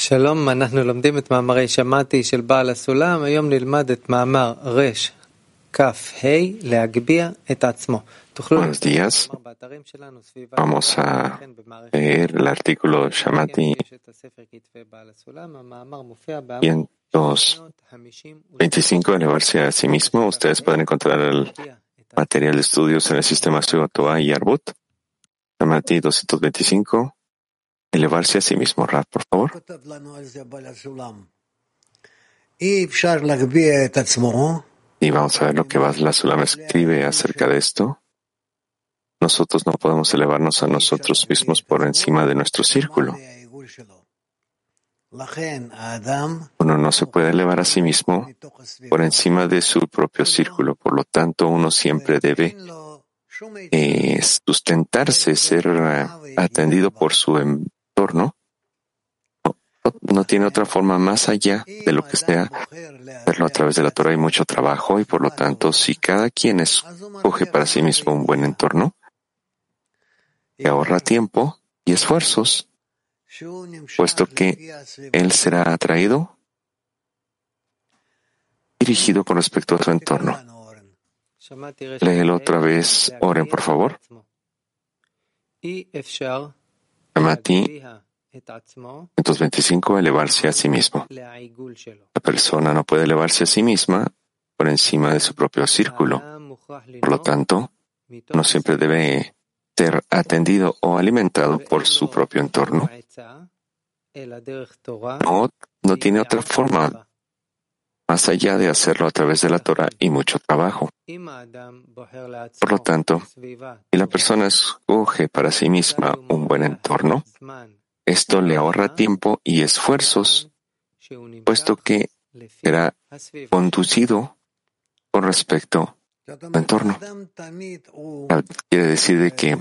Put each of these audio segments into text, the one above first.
שלום, אנחנו לומדים את מאמרי שמעתי של בעל הסולם, היום נלמד את מאמר רכ"ה להגביה את עצמו. Buenos días. Vamos a leer el artículo Shamati 125, elevarse a sí mismo. Ustedes pueden encontrar el material de estudios en el sistema Sugotoa y Arbut. Shamati 225, elevarse a sí mismo. Rap, por favor. Y vamos a ver lo que la Sulam escribe acerca de esto. Nosotros no podemos elevarnos a nosotros mismos por encima de nuestro círculo. Uno no se puede elevar a sí mismo por encima de su propio círculo. Por lo tanto, uno siempre debe eh, sustentarse, ser eh, atendido por su entorno. No, tiene otra forma más allá de lo que sea verlo a través de la Torah. Hay mucho trabajo y por lo tanto, si cada quien escoge para sí mismo un buen entorno, que ahorra tiempo y esfuerzos, puesto que él será atraído, dirigido con respecto a su entorno. Léelo otra vez, oren por favor. Amati 125, elevarse a sí mismo. La persona no puede elevarse a sí misma por encima de su propio círculo. Por lo tanto, no siempre debe ser atendido o alimentado por su propio entorno. No, no tiene otra forma más allá de hacerlo a través de la Torah y mucho trabajo. Por lo tanto, si la persona escoge para sí misma un buen entorno, esto le ahorra tiempo y esfuerzos, puesto que será conducido con respecto entorno. Quiere decir de que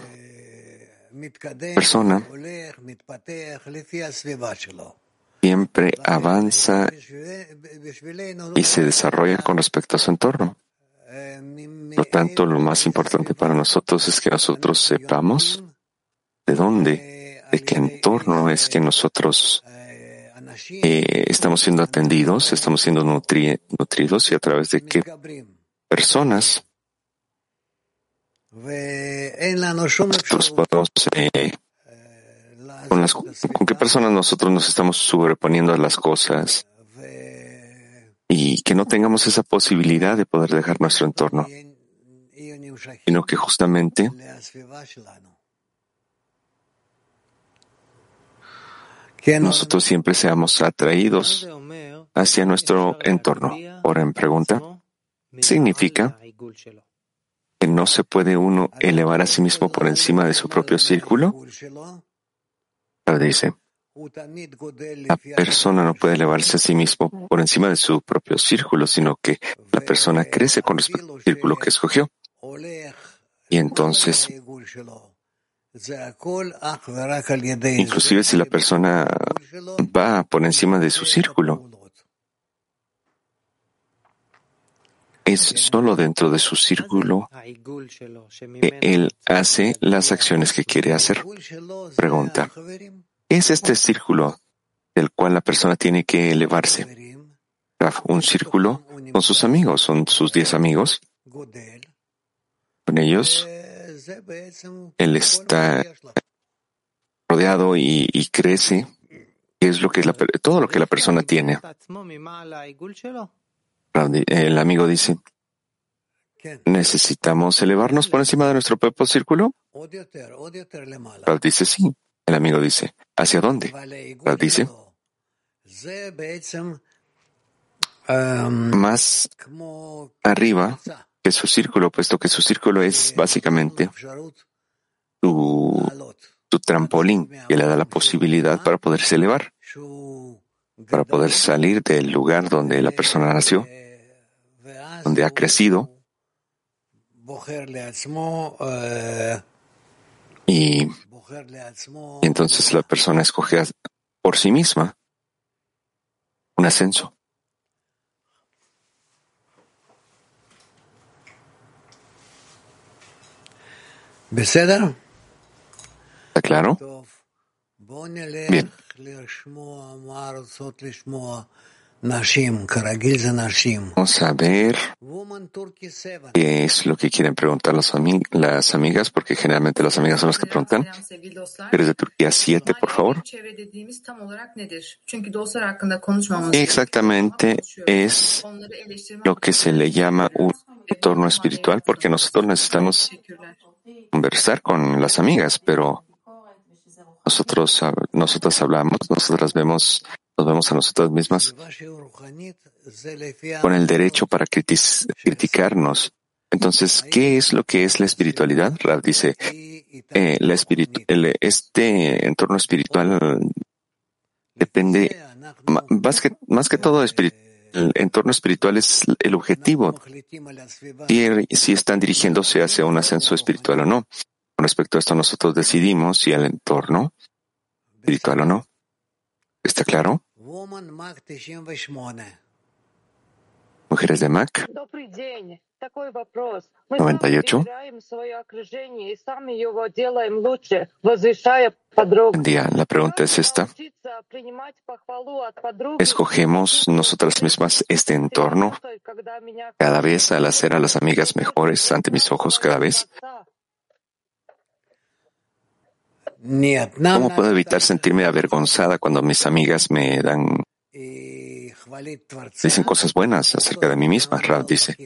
persona siempre avanza y se desarrolla con respecto a su entorno. Por lo tanto, lo más importante para nosotros es que nosotros sepamos de dónde, de qué entorno es que nosotros eh, estamos siendo atendidos, estamos siendo nutridos y a través de qué personas nosotros podemos, eh, con, qué personas nosotros nos estamos sobreponiendo a las cosas y que no tengamos esa posibilidad de poder dejar nuestro entorno, sino que justamente nosotros siempre seamos atraídos hacia nuestro entorno. Ahora en pregunta significa que no se puede uno elevar a sí mismo por encima de su propio círculo? Dice, la persona no puede elevarse a sí mismo por encima de su propio círculo, sino que la persona crece con respecto al círculo que escogió. Y entonces, inclusive si la persona va por encima de su círculo, es solo dentro de su círculo que él hace las acciones que quiere hacer. Pregunta, ¿qué es este círculo del cual la persona tiene que elevarse? Un círculo con sus amigos, son sus diez amigos. Con ellos, él está rodeado y, crece. Es lo que todo lo que la persona tiene. El amigo dice, ¿necesitamos elevarnos por encima de nuestro propio círculo? Rab dice, sí. El amigo dice, ¿hacia dónde? Rab dice, más arriba que su círculo, puesto que su círculo es básicamente su, su trampolín que le da la posibilidad para poderse elevar, para poder salir del lugar donde la persona nació donde ha crecido y, entonces la persona escoge por sí misma un ascenso. ¿Está claro? Bien, Vamos a ver qué es lo que quieren preguntar las, las amigas, porque generalmente las amigas son las que preguntan. ¿Eres de Turquía 7, por favor? ¿Qué exactamente es lo que se le llama un entorno espiritual? Porque nosotros necesitamos conversar con las amigas, pero nosotros, nosotros hablamos, nosotras vemos nos vemos a nosotras mismas con el derecho para criticarnos. Entonces, ¿qué es lo que es la espiritualidad? Rav dice, eh, la este entorno espiritual depende, más que, más que todo, el entorno espiritual es el objetivo. Si, si están dirigiéndose hacia un ascenso espiritual o no. Con respecto a esto, nosotros decidimos si el entorno espiritual o no. ¿Está claro? Mujeres de Mac. 98. Día, la pregunta es esta. ¿Escogemos nosotras mismas este entorno cada vez al hacer a las amigas mejores ante mis ojos cada vez? ¿Cómo puedo evitar sentirme avergonzada cuando mis amigas me dan, dicen cosas buenas acerca de mí misma? Rav dice.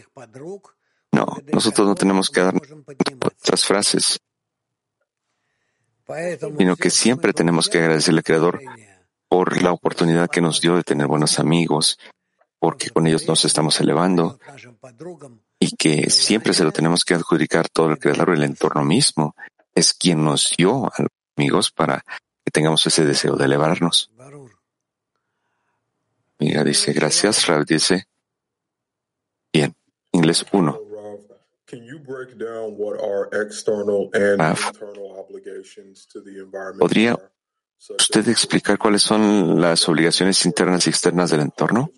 No, nosotros no tenemos que dar otras frases, sino que siempre tenemos que agradecerle al Creador por la oportunidad que nos dio de tener buenos amigos, porque con ellos nos estamos elevando y que siempre se lo tenemos que adjudicar todo el Creador, el entorno mismo, es quien nos dio amigos para que tengamos ese deseo de elevarnos. Mira, dice, gracias. Rav dice, bien, inglés 1. ¿podría usted explicar cuáles son las obligaciones internas y externas del entorno?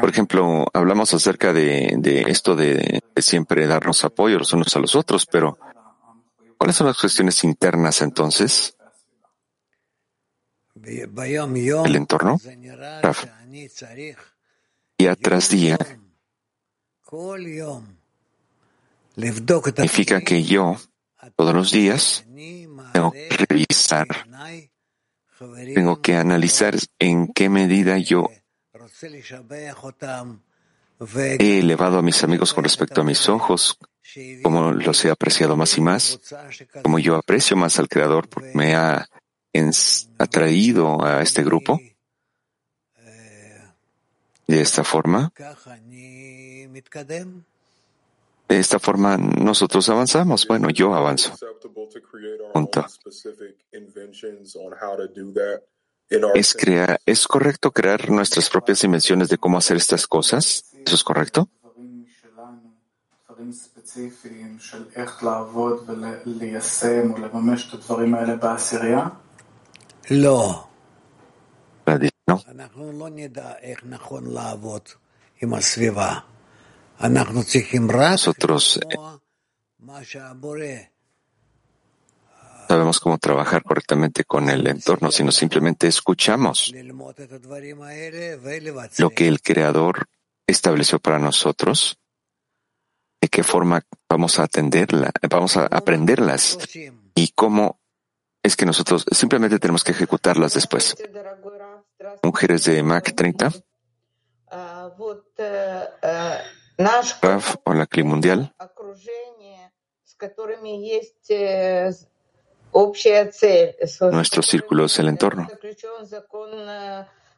Por ejemplo, hablamos acerca de, esto de, siempre darnos apoyo los unos a los otros, pero ¿cuáles son las cuestiones internas entonces? El entorno. Día tras día significa que yo todos los días tengo que revisar, tengo que analizar en qué medida yo He elevado a mis amigos con respecto a mis ojos, como los he apreciado más y más, como yo aprecio más al Creador porque me ha atraído a este grupo. De esta forma, de esta forma nosotros avanzamos. Bueno, yo avanzo. Punto. ¿Es, crear, ¿Es correcto crear nuestras propias dimensiones de cómo hacer estas cosas? ¿Eso es correcto? No. Nosotros sabemos cómo trabajar correctamente con el entorno, sino simplemente escuchamos lo que el Creador estableció para nosotros, de qué forma vamos a atenderla, vamos a aprenderlas y cómo es que nosotros simplemente tenemos que ejecutarlas después. Mujeres de Mac 30. o la CLI mundial nuestro círculo es el entorno.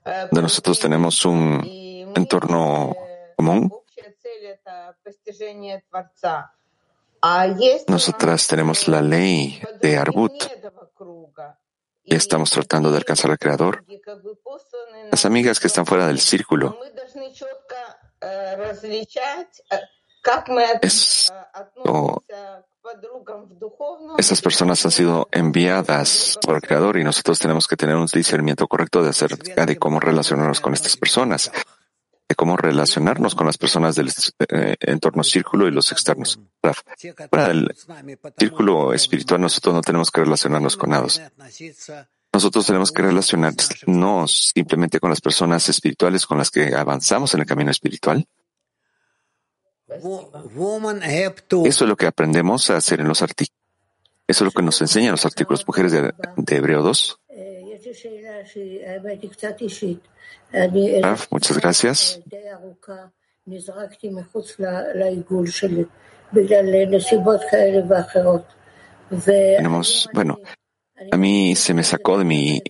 De nosotros tenemos un entorno común. Nosotras tenemos la ley de Arbut y estamos tratando de alcanzar al Creador. Las amigas que están fuera del círculo. Esto estas personas han sido enviadas por el Creador y nosotros tenemos que tener un discernimiento correcto de acerca de cómo relacionarnos con estas personas. de cómo relacionarnos con las personas del eh, entorno círculo y los externos. Fuera del círculo espiritual nosotros no tenemos que relacionarnos con nada. Nosotros tenemos que relacionarnos simplemente con las personas espirituales con las que avanzamos en el camino espiritual. Eso es lo que aprendemos a hacer en los artículos. Eso es lo que nos enseñan los artículos mujeres de, de Hebreo 2. Raf, muchas gracias. Tenemos, bueno, a mí se me sacó de mi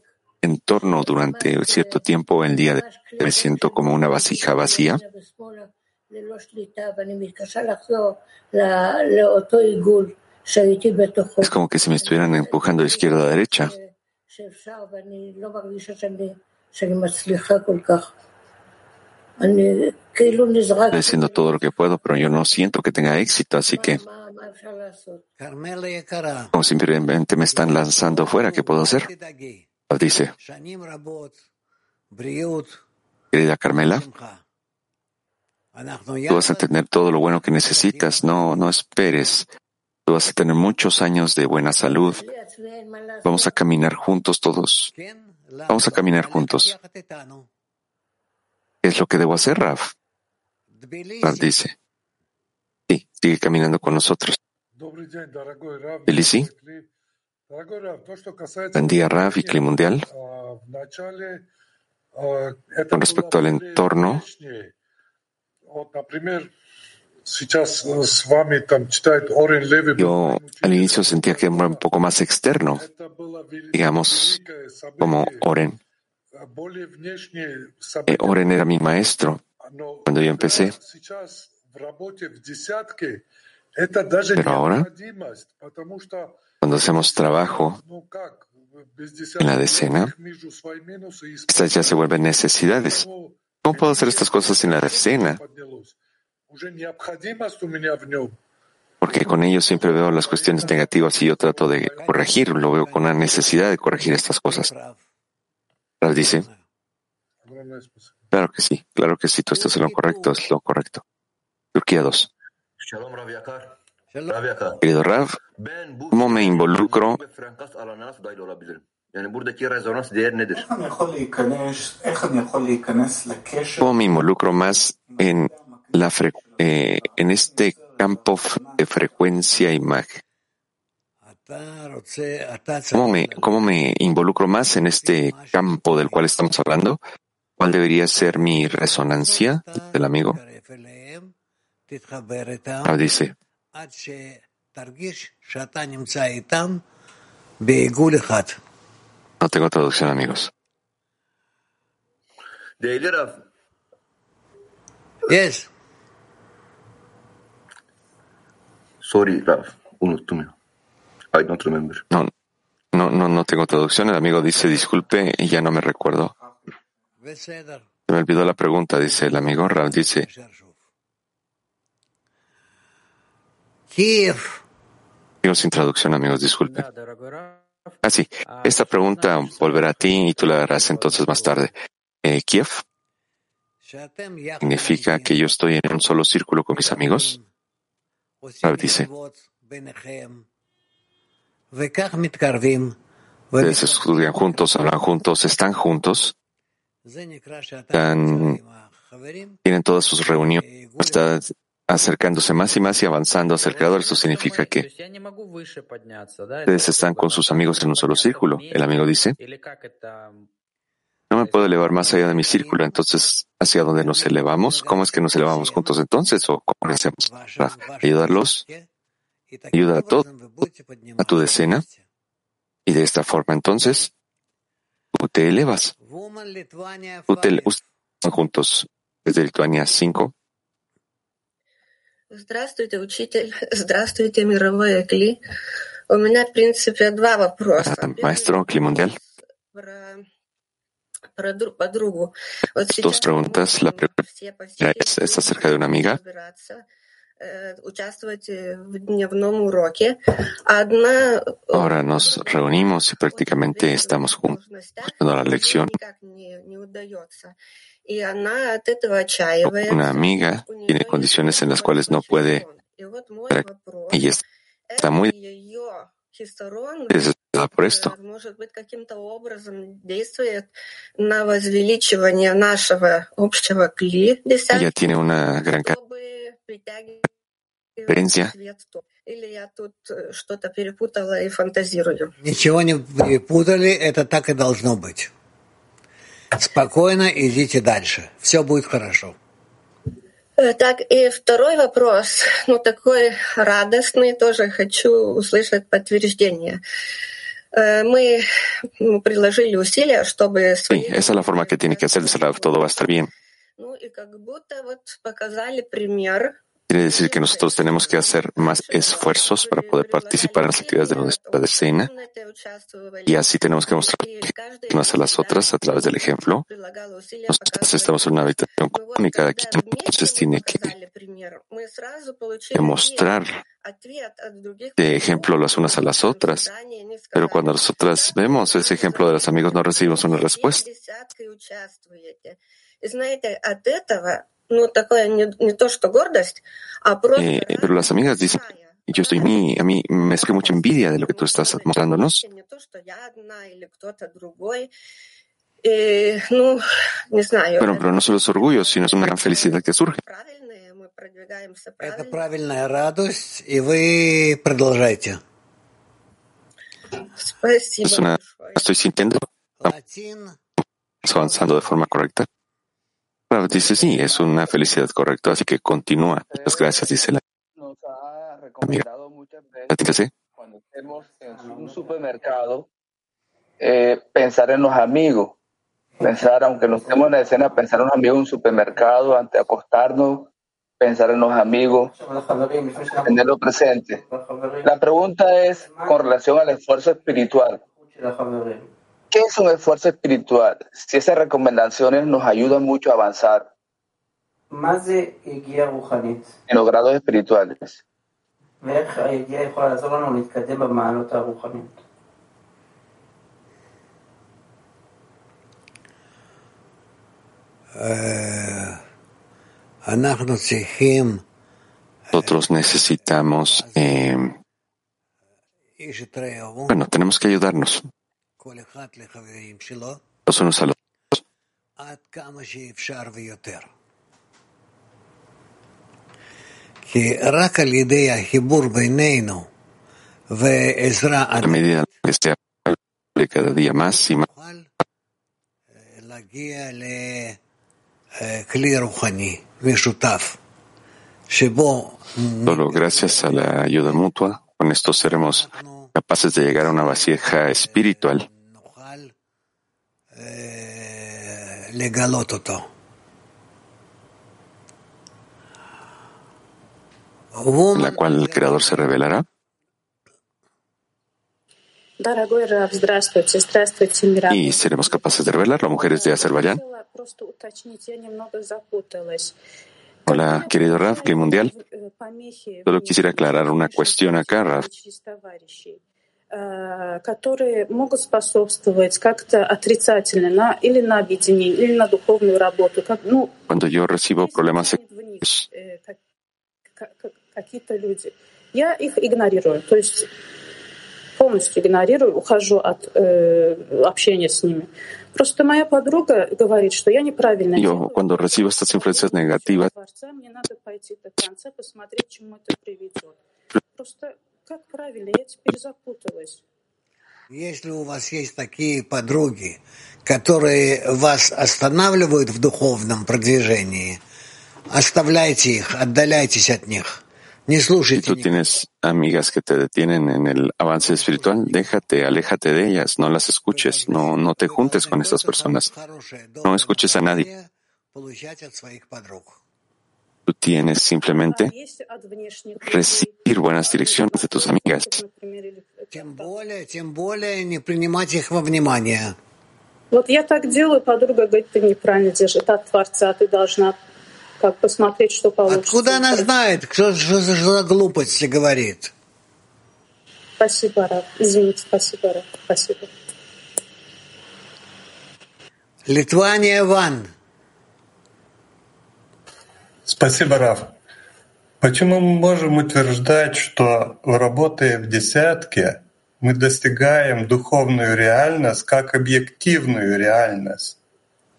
entorno durante cierto tiempo el día de me siento como una vasija vacía. Es como que si me estuvieran empujando de izquierda a derecha. Estoy haciendo todo lo que puedo, pero yo no siento que tenga éxito, así que como simplemente me están lanzando fuera, ¿qué puedo hacer? Dice, querida Carmela, tú vas a tener todo lo bueno que necesitas, no, no esperes. Tú vas a tener muchos años de buena salud. Vamos a caminar juntos todos. Vamos a caminar juntos. ¿Qué es lo que debo hacer, Raf? Raf dice. Sí, sigue caminando con nosotros. Elisi. Buen día, Raf y Clima Mundial. Con respecto al entorno, yo al inicio sentía que era un poco más externo, digamos, como Oren. Eh, Oren era mi maestro cuando yo empecé. Pero ahora, cuando hacemos trabajo en la decena, estas ya se vuelven necesidades. ¿Cómo puedo hacer estas cosas en la decena? Porque con ellos siempre veo las cuestiones negativas y yo trato de corregir, lo veo con la necesidad de corregir estas cosas. Raf dice, claro que sí, claro que sí, tú estás en lo correcto, es lo correcto. Turquía 2. Querido Rav, ¿cómo me involucro ¿Cómo me involucro más en, la eh, en este campo de frecuencia imagen? ¿Cómo me, ¿Cómo me involucro más en este campo del cual estamos hablando? ¿Cuál debería ser mi resonancia del amigo? Ah, dice, no tengo traducción, amigos. Yes. Sorry, Rav. Unuttum. I don't remember. No, no, no, no tengo traducción. El amigo dice disculpe y ya no me recuerdo. Se me olvidó la pregunta, dice el amigo. Rav dice. Kiev. Digo sin traducción, amigos, disculpe. Ah, sí. Esta pregunta volverá a ti y tú la harás entonces más tarde. Eh, Kiev significa que yo estoy en un solo círculo con mis amigos. Rav dice. Ustedes estudian juntos, hablan juntos, están juntos, tienen todas sus reuniones, están acercándose más y más y avanzando hacia el Creador. Eso significa que ustedes están con sus amigos en un solo círculo. El amigo dice, no me puedo elevar más allá de mi círculo, entonces, ¿hacia dónde nos elevamos? ¿Cómo es que nos elevamos juntos entonces? ¿O cómo lo hacemos? Para ayudarlos, ayuda a todo, a tu decena, y de esta forma entonces, tú te elevas. Tú te están juntos desde Lituania 5. Здравствуйте, учитель. Здравствуйте, мировой Кли. У меня, в принципе, два вопроса. Maestro Cli Mundial. Dos preguntas. La primera es, es acerca de una amiga Ahora nos reunimos y prácticamente estamos escuchando la lección. Una amiga tiene condiciones en las cuales no puede y está muy desesperada por esto. Ella tiene una gran cantidad свет. Или я тут э, что-то перепутала и фантазирую. Ничего не перепутали, это так и должно быть. Спокойно идите дальше. Все будет хорошо. Э, Так, и второй вопрос, ну такой радостный, тоже хочу услышать подтверждение. Э, Мы приложили усилия, чтобы... Sí, esa es la forma que tiene que hacerse, todo va a estar bien. Ну и как будто вот показали пример. Quiere decir que nosotros tenemos que hacer más esfuerzos para poder participar en las actividades de nuestra decena y así tenemos que mostrar unas a las otras a través del ejemplo. Nosotros estamos en una habitación común y cada quien entonces tiene que demostrar de ejemplo las unas a las otras. Pero cuando nosotras vemos ese ejemplo de los amigos no recibimos una respuesta. И знаете, от этого, ну, такое не, не то, что гордость, а просто... Eh, pero las amigas dicen, yo estoy muy, a mí me es que mucha envidia de lo que tú estás mostrándonos. Не то, что я одна или кто-то другой. И, ну, не знаю. Bueno, pero no solo es orgullo, sino es una gran felicidad que surge. Правильно, мы продвигаемся Это правильно. правильная радость, и вы продолжайте. Спасибо Es una, большое. estoy sintiendo, Латин, estamos avanzando de forma correcta. Rav dice, sí, es una felicidad correcta, así que continúa. Muchas gracias, dice la nos ha recomendado muchas veces cuando estemos en un supermercado eh, pensar en los amigos, pensar, aunque no estemos en la escena, pensar en los amigos en un supermercado antes de acostarnos, pensar en los amigos, tenerlo presente. La pregunta es con relación al esfuerzo espiritual. ¿Qué es un esfuerzo espiritual? Si esas recomendaciones nos ayudan mucho a avanzar en los grados espirituales. Nosotros necesitamos, eh, bueno, tenemos que ayudarnos los unos a los otros. A medida que se sea cada día más y más, solo gracias a la ayuda mutua, con esto seremos capaces de llegar a una vasija espiritual לגלות אותו. la cual el Creador se revelará? Y seremos capaces de revelarlo, mujeres de Azerbaiyán. Hola, querido Raf, ¿qué mundial? Solo quisiera aclarar una cuestión acá, Raf. Э, которые могут способствовать как-то отрицательно на, или на объединение, или на духовную работу. Как, ну, Cuando yo recibo problemas звонит в них, э, как- как- как- какие-то люди. Я их игнорирую. То есть полностью игнорирую, ухожу от э, общения с ними. Просто моя подруга говорит, что я неправильно yo cuando recibo estas influencias negativas, мне надо пойти до конца, посмотреть, чему это приведет. Просто как правильно? Я теперь запуталась. Если у вас есть такие подруги, которые вас останавливают в духовном продвижении, оставляйте их, отдаляйтесь от них. Не si слушайте tú никого. tienes amigas que te detienen en el avance espiritual, déjate, aléjate de ellas, no las escuches, no, no te juntes con estas personas. No escuches a nadie. получать от своих подруг. Tú tienes simplemente recibir buenas direcciones de tus amigas. например, или- Тем более, тем более не принимать их во внимание. Вот я так делаю, подруга говорит, ты неправильно делаешь, это от Творца, ты должна как посмотреть, что получится. Откуда она знает, кто что за, глупости говорит? Спасибо, Рав. Извините, спасибо, Рав. Спасибо. Литвания Ван. Спасибо, Раф. Почему мы можем утверждать, что работая в десятке, мы достигаем духовную реальность как объективную реальность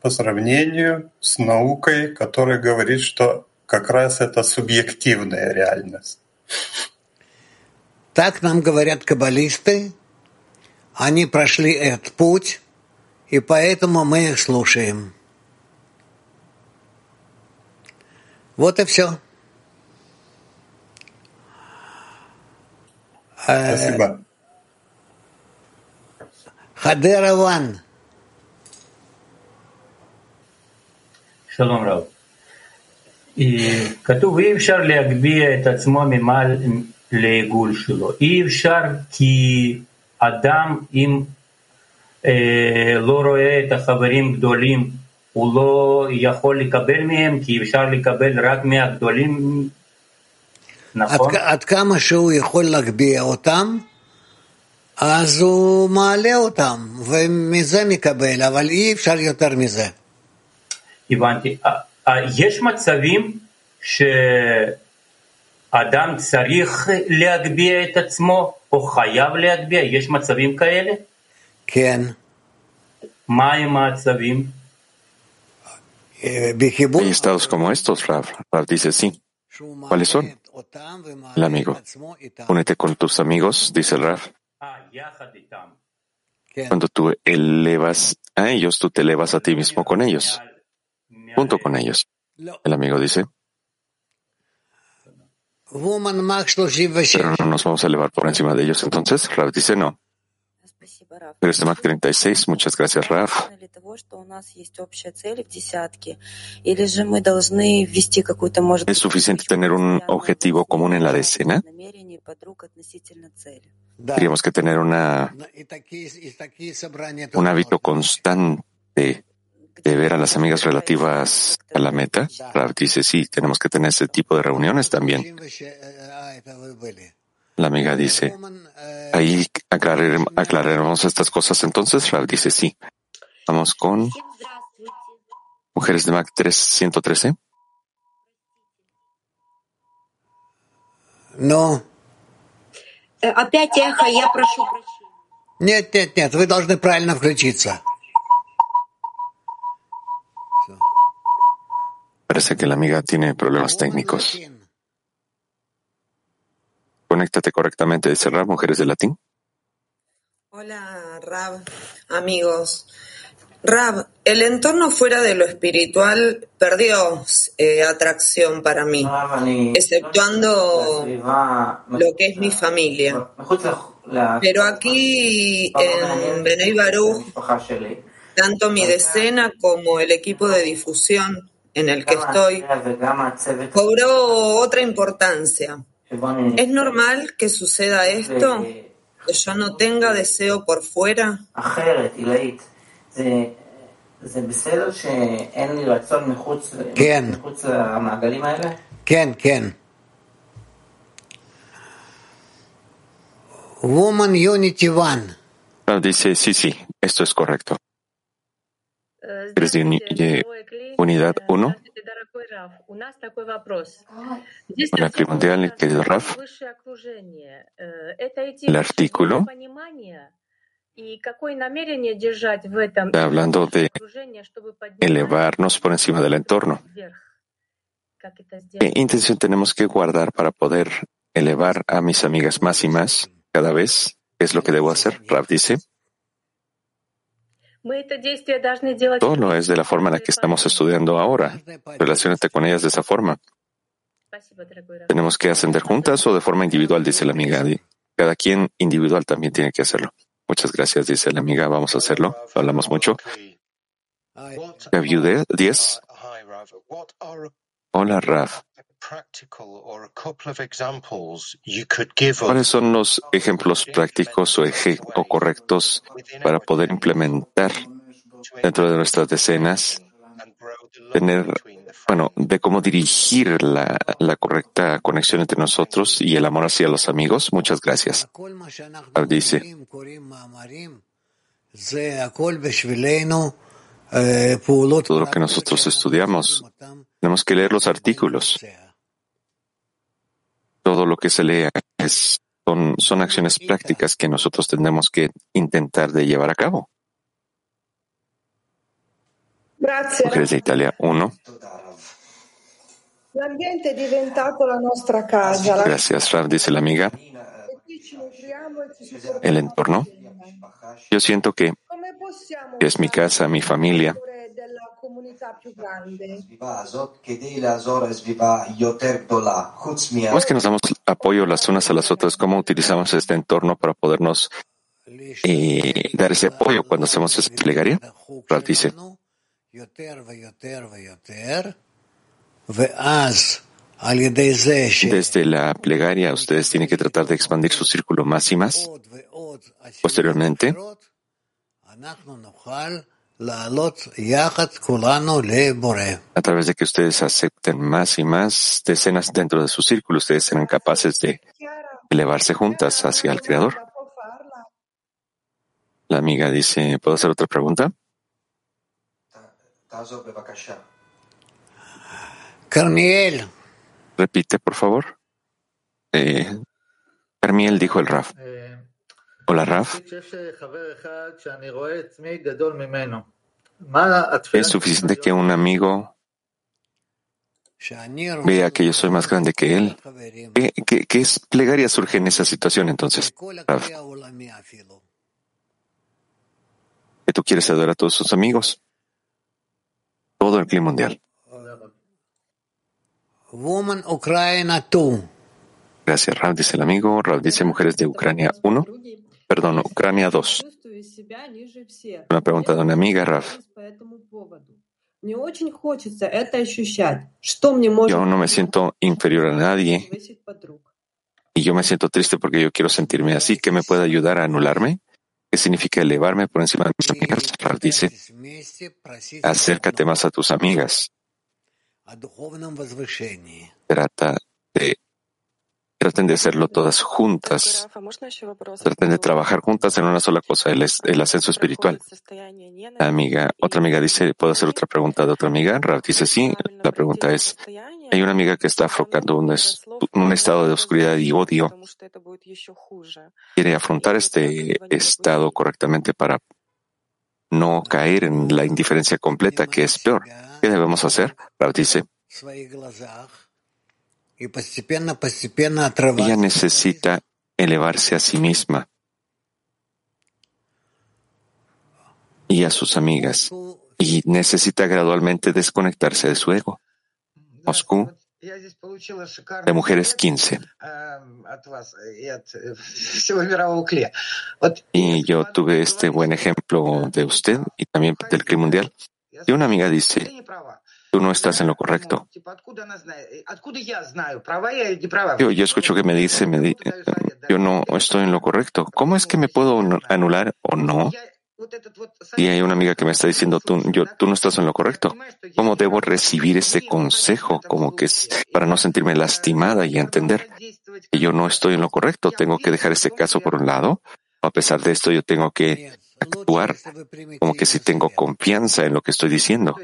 по сравнению с наукой, которая говорит, что как раз это субъективная реальность? Так нам говорят каббалисты. Они прошли этот путь, и поэтому мы их слушаем. Вот и все. Спасибо. Хадера Ван. שלום רב. כתוב אי אפשר להגביה את עצמו ממעל לעיגול שלו. אי אפשר כי אדם אם אה, לא רואה את החברים גדולים הוא לא יכול לקבל מהם כי אפשר לקבל רק מהגדולים, נכון? עד, עד כמה שהוא יכול להגביה אותם, אז הוא מעלה אותם, ומזה מקבל, אבל אי אפשר יותר מזה. הבנתי. יש מצבים שאדם צריך להגביה את עצמו, או חייב להגביה? יש מצבים כאלה? כן. מה הם המצבים? Hay estados como estos, Rav. Rav dice sí. ¿Cuáles son? El amigo. Únete con tus amigos, dice el Rav. Cuando tú elevas a ellos, tú te elevas a ti mismo con ellos, junto con ellos. El amigo dice, pero no nos vamos a elevar por encima de ellos. Entonces, Rav dice no. Pero Mac 36, muchas gracias, Raf. ¿Es suficiente tener un objetivo común en la decena? Tendríamos que tener una, un hábito constante de ver a las amigas relativas a la meta. Rav dice, sí, tenemos que tener ese tipo de reuniones también. La amiga dice, ahí aclararemos, aclararemos estas cosas. Entonces Rav dice, sí. Vamos con Mujeres de Mac 313. No. Опять эхо, я прошу прощения. Нет, нет, нет, вы должны правильно включиться. Parece que la amiga tiene problemas técnicos. Conéctate correctamente, dice Rab, Mujeres de Latín. Hola, Rab, amigos. Rab, el entorno fuera de lo espiritual perdió eh, atracción para mí, exceptuando lo que es mi familia. Pero aquí en Benei Baruch, tanto mi decena como el equipo de difusión en el que estoy cobró otra importancia. ¿Es normal que suceda esto? ¿Que yo no tenga deseo por fuera? כן. כן, כן. Woman Unity One. Rav dice, sí, sí, esto es correcto. ¿Eres de uni- de unidad 1? Hola, primordial, querido Raf. El artículo está hablando de elevarnos por encima del entorno. ¿Qué intención tenemos que guardar para poder elevar a mis amigas más y más cada vez? ¿Qué es lo que debo hacer? Rav dice. Todo lo es de la forma en la que estamos estudiando ahora. Relaciónate con ellas de esa forma. ¿Tenemos que ascender juntas o de forma individual? Dice la amiga. Cada quien individual también tiene que hacerlo. Muchas gracias, dice la amiga. Vamos a hacerlo. Hablamos mucho. Gaviude 10. Hola, Raf. ¿Cuáles son los ejemplos prácticos o, eje o correctos para poder implementar dentro de nuestras decenas, tener bueno, de cómo dirigir la, la, correcta conexión entre nosotros y el amor hacia los amigos. Muchas gracias. Dice. Todo lo que nosotros estudiamos, tenemos que leer los artículos. Todo lo que se lea es, son, son acciones prácticas que nosotros tendremos que intentar de llevar a cabo. Grazie. Mujeres de Italia 1. L'ambiente è diventato la nostra casa. Gracias, Rav, dice la amiga. El entorno. Yo siento que es mi casa, mi familia. ¿Cómo es que nos damos apoyo las unas a las otras? ¿Cómo utilizamos este entorno para podernos eh, dar ese apoyo cuando hacemos esa plegaria? Rav dice. Desde la plegaria, ustedes tienen que tratar de expandir su círculo más y más. Posteriormente, a través de que ustedes acepten más y más decenas dentro de su círculo, ustedes serán capaces de elevarse juntas hacia el Creador. La amiga dice, ¿puedo hacer otra pregunta? Carmiel. Repite, por favor. Eh, Carmiel dijo el Raf. Hola, Raf. Es suficiente que un amigo vea que yo soy más grande que él. ¿Qué, qué, qué es plegaria surge en esa situación entonces, Raf? Que tú quieres ayudar a todos sus amigos todo el clima mundial. Woman Ucrania 2. Gracias, Rav, dice el amigo. Rav dice mujeres de Ucrania 1. Perdón, Ucrania 2. Una pregunta de una amiga, Rav. Yo no me siento inferior a nadie y yo me siento triste porque yo quiero sentirme así. ¿Qué me puede ayudar a anularme? ¿Qué significa elevarme por encima de mis amigas? Rav dice, acércate más a tus amigas. Trata de Traten de hacerlo todas juntas. Traten de trabajar juntas en una sola cosa, el, ascenso espiritual. Amiga, otra amiga dice, ¿puedo hacer otra pregunta de otra amiga? Rav dice, sí. La pregunta es, hay una amiga que está afrontando un, un estado de oscuridad y odio. Quiere afrontar este estado correctamente para no caer en la indiferencia completa, que es peor. ¿Qué debemos hacer? Rav dice, ella necesita elevarse a sí misma y a sus amigas y necesita gradualmente desconectarse de su ego. Moscú, de mujeres 15. Y yo tuve este buen ejemplo de usted y también del clima mundial. Y una amiga dice, tú no estás en lo correcto. Yo, yo escucho que me dice, me yo no estoy en lo correcto. ¿Cómo es que me puedo anular o no? Y hay una amiga que me está diciendo, tú, yo, tú no estás en lo correcto. ¿Cómo debo recibir ese consejo? Como que es para no sentirme lastimada y entender que yo no estoy en lo correcto. Tengo que dejar ese caso por un lado. A pesar de esto, yo tengo que actuar como que si tengo confianza en lo que estoy diciendo.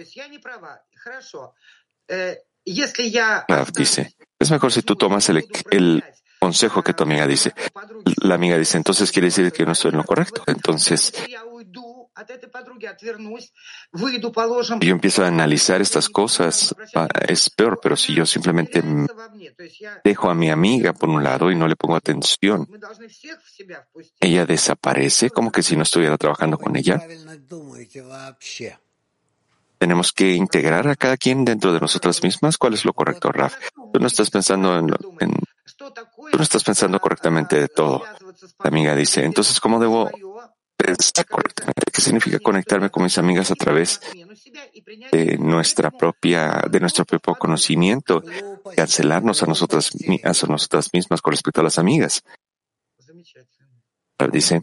Rav dice, es mejor si tú tomas el, el consejo que tu amiga dice. La amiga dice, entonces quiere decir que yo no estoy en lo correcto. Entonces, yo empiezo a analizar estas cosas, es peor, pero si yo simplemente dejo a mi amiga por un lado y no le pongo atención, ella desaparece como que si no estuviera trabajando con ella. Tenemos que integrar a cada quien dentro de nosotras mismas. ¿Cuál es lo correcto, Raf? Tú no estás pensando en, en tú no estás pensando correctamente de todo. La amiga dice, entonces, ¿cómo debo pensar correctamente? ¿Qué significa conectarme con mis amigas a través de nuestra propia, de nuestro propio conocimiento, cancelarnos a nosotras, a nosotras mismas con respecto a las amigas? Dice,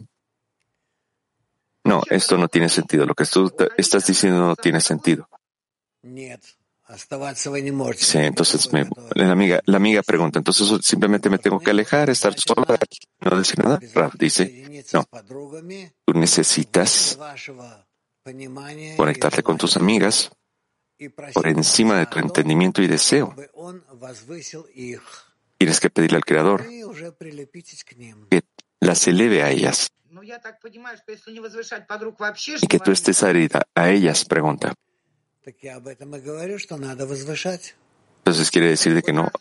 no, esto no tiene sentido. Lo que tú estás diciendo no tiene sentido. Sí, entonces me, la, amiga, la amiga pregunta, entonces simplemente me tengo que alejar, estar sola, no decir nada. Rav dice, no, tú necesitas conectarte con tus amigas por encima de tu entendimiento y deseo. Tienes que pedirle al Creador que las eleve a ellas y que tú estés herida a ellas, pregunta. Entonces quiere decir de que no,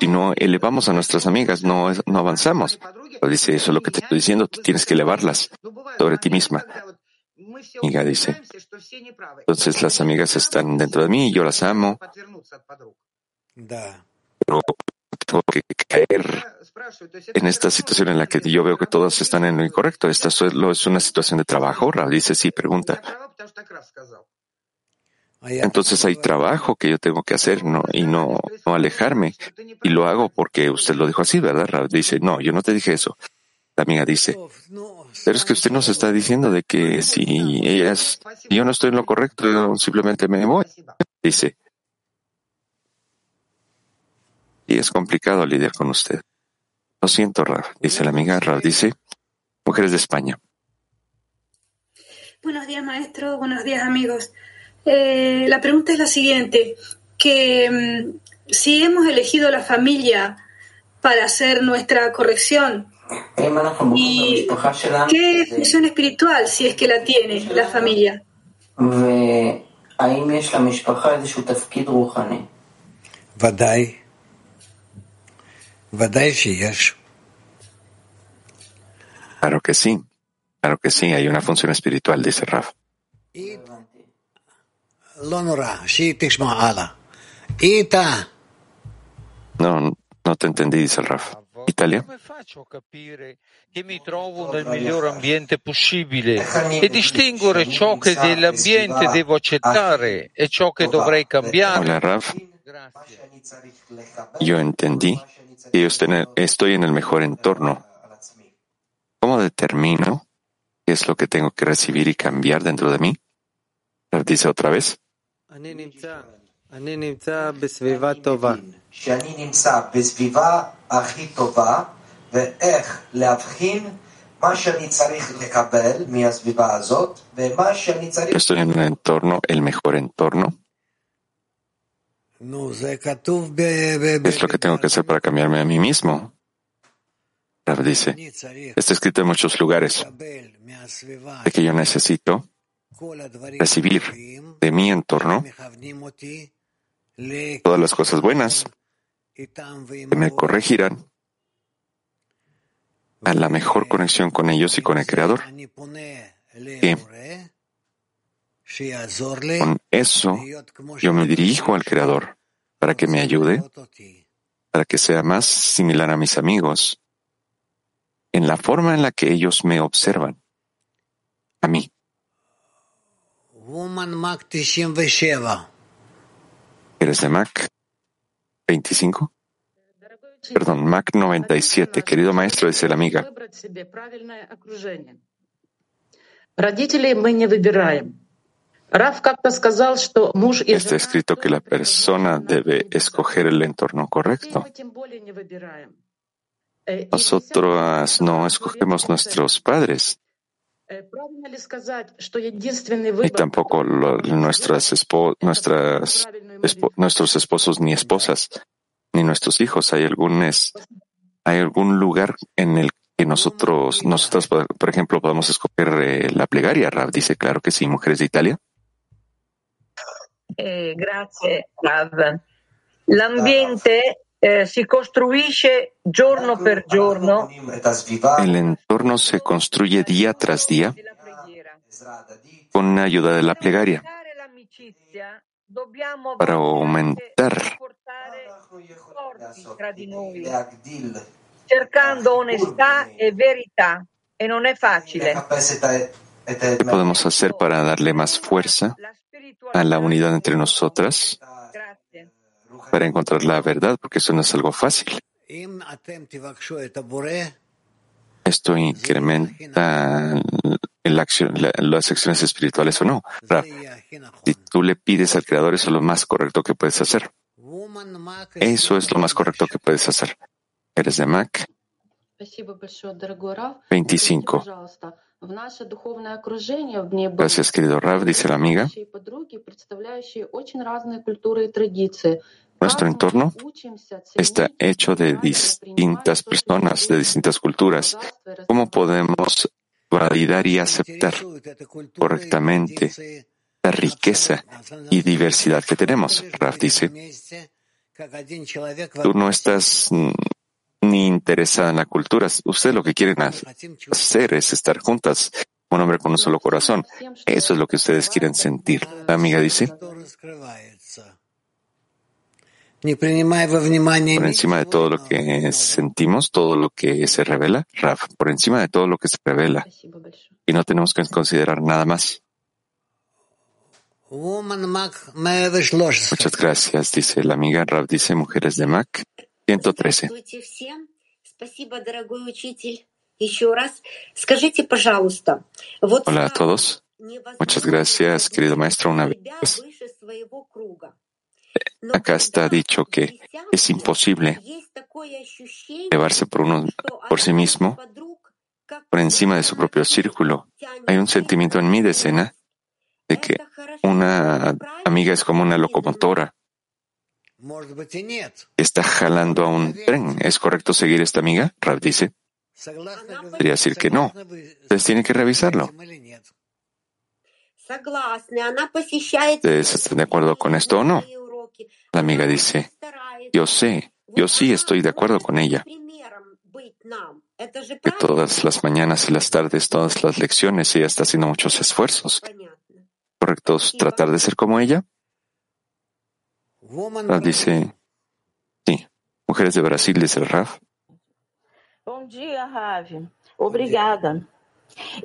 si no elevamos a nuestras amigas, no, no avanzamos. Pero dice, eso es lo que te estoy diciendo, tú tienes que elevarlas sobre ti misma. Amiga dice, entonces las amigas están dentro de mí y yo las amo, pero tengo que caer en esta situación en la que yo veo que todas están en lo incorrecto. Esta es una situación de trabajo. dice, sí, pregunta. Entonces hay trabajo que yo tengo que hacer no, y no, alejarme. Y lo hago porque usted lo dijo así, ¿verdad? Dice, no, yo no te dije eso. La amiga dice, pero es que usted nos está diciendo de que si ellas, yo no estoy en lo correcto, simplemente me voy. Dice, y es complicado lidiar con usted. Lo siento, Rav, dice la amiga. Rav dice, mujeres de España. Buenos días, maestro. Buenos días, amigos. Eh, la pregunta es la siguiente, que mm, si hemos elegido la familia para hacer nuestra corrección, ¿y qué función espiritual, si es que la tiene la familia? Claro que sí, claro que sí, hay una función espiritual, dice Raf. No, no te entendí, dice el Raf. Italia. Come faccio a capire che mi trovo nel miglior ambiente possibile e distinguere ciò che dell'ambiente devo accettare e ciò che dovrei cambiare? Hola, Raf. Yo entendí que yo estoy en el mejor entorno. ¿Cómo determino qué es lo que tengo que recibir y cambiar dentro de mí? Dice otra vez. Estoy en un entorno, el mejor entorno. Es lo que tengo que hacer para cambiarme a mí mismo. Dice, está escrito en muchos lugares de que yo necesito recibir de mi entorno todas las cosas buenas que me corregirán a la mejor conexión con ellos y con el Creador. Con eso yo me dirijo al Creador para que me ayude, para que sea más similar a mis amigos en la forma en la que ellos me observan, a mí. ¿Eres de Mac 25? Perdón, Mac 97. Querido maestro, dice la amiga. Está escrito que la persona debe escoger el entorno correcto. Nosotros no escogemos nuestros padres. Y tampoco nuestras nuestras nuestros esposos ni esposas, ni nuestros hijos. Hay algún, hay algún lugar en el que nosotros, nosotras, por ejemplo, podemos escoger eh, la plegaria. Rav dice, claro que sí, mujeres de Italia. Eh, gracias, Rav. L'ambiente eh, si construisce giorno per giorno. El entorno se construye día tras día con ayuda de la plegaria para aumentar cercando onestà e verità e non è facile. ¿Qué podemos hacer para darle más fuerza a la unidad entre nosotras para encontrar la verdad? Porque eso no es algo fácil. Esto incrementa las acciones espirituales o no. si tú le pides al Creador, eso es lo más correcto que puedes hacer. Eso es lo más correcto que puedes hacer. Eres de Mac. 25. Gracias, querido Rav, dice la amiga. Nuestro entorno está hecho de distintas personas, de distintas culturas. ¿Cómo podemos validar y aceptar correctamente la riqueza y diversidad que tenemos? Raf dice, tú no estás ni interesada en la cultura. Ustedes lo que quieren ha- hacer es estar juntas, un hombre con un solo corazón. Eso es lo que ustedes quieren sentir. La amiga dice, por encima de todo lo que sentimos, todo lo que se revela, Raf, por encima de todo lo que se revela. Y no tenemos que considerar nada más. Muchas gracias, dice la amiga. Raf dice, mujeres de Mac, 113. Hola a todos. Muchas gracias, querido maestro, una vez. Acá está dicho que es imposible llevarse por uno por sí mismo, por encima de su propio círculo. Hay un sentimiento en mi decena de que una amiga es como una locomotora Está jalando a un tren. ¿Es correcto seguir esta amiga? Rab dice. Podría decir que no. Ustedes tienen que revisarlo. ¿Ustedes están de acuerdo con esto o no? La amiga dice, yo sé, yo sí estoy de acuerdo con ella. Que todas las mañanas y las tardes, todas las lecciones, ella está haciendo muchos esfuerzos. ¿Correctos tratar de ser como ella? Rav dice, sí. Mujeres de Brasil, dice el Raf. Bom dia, Ravi. Obrigada.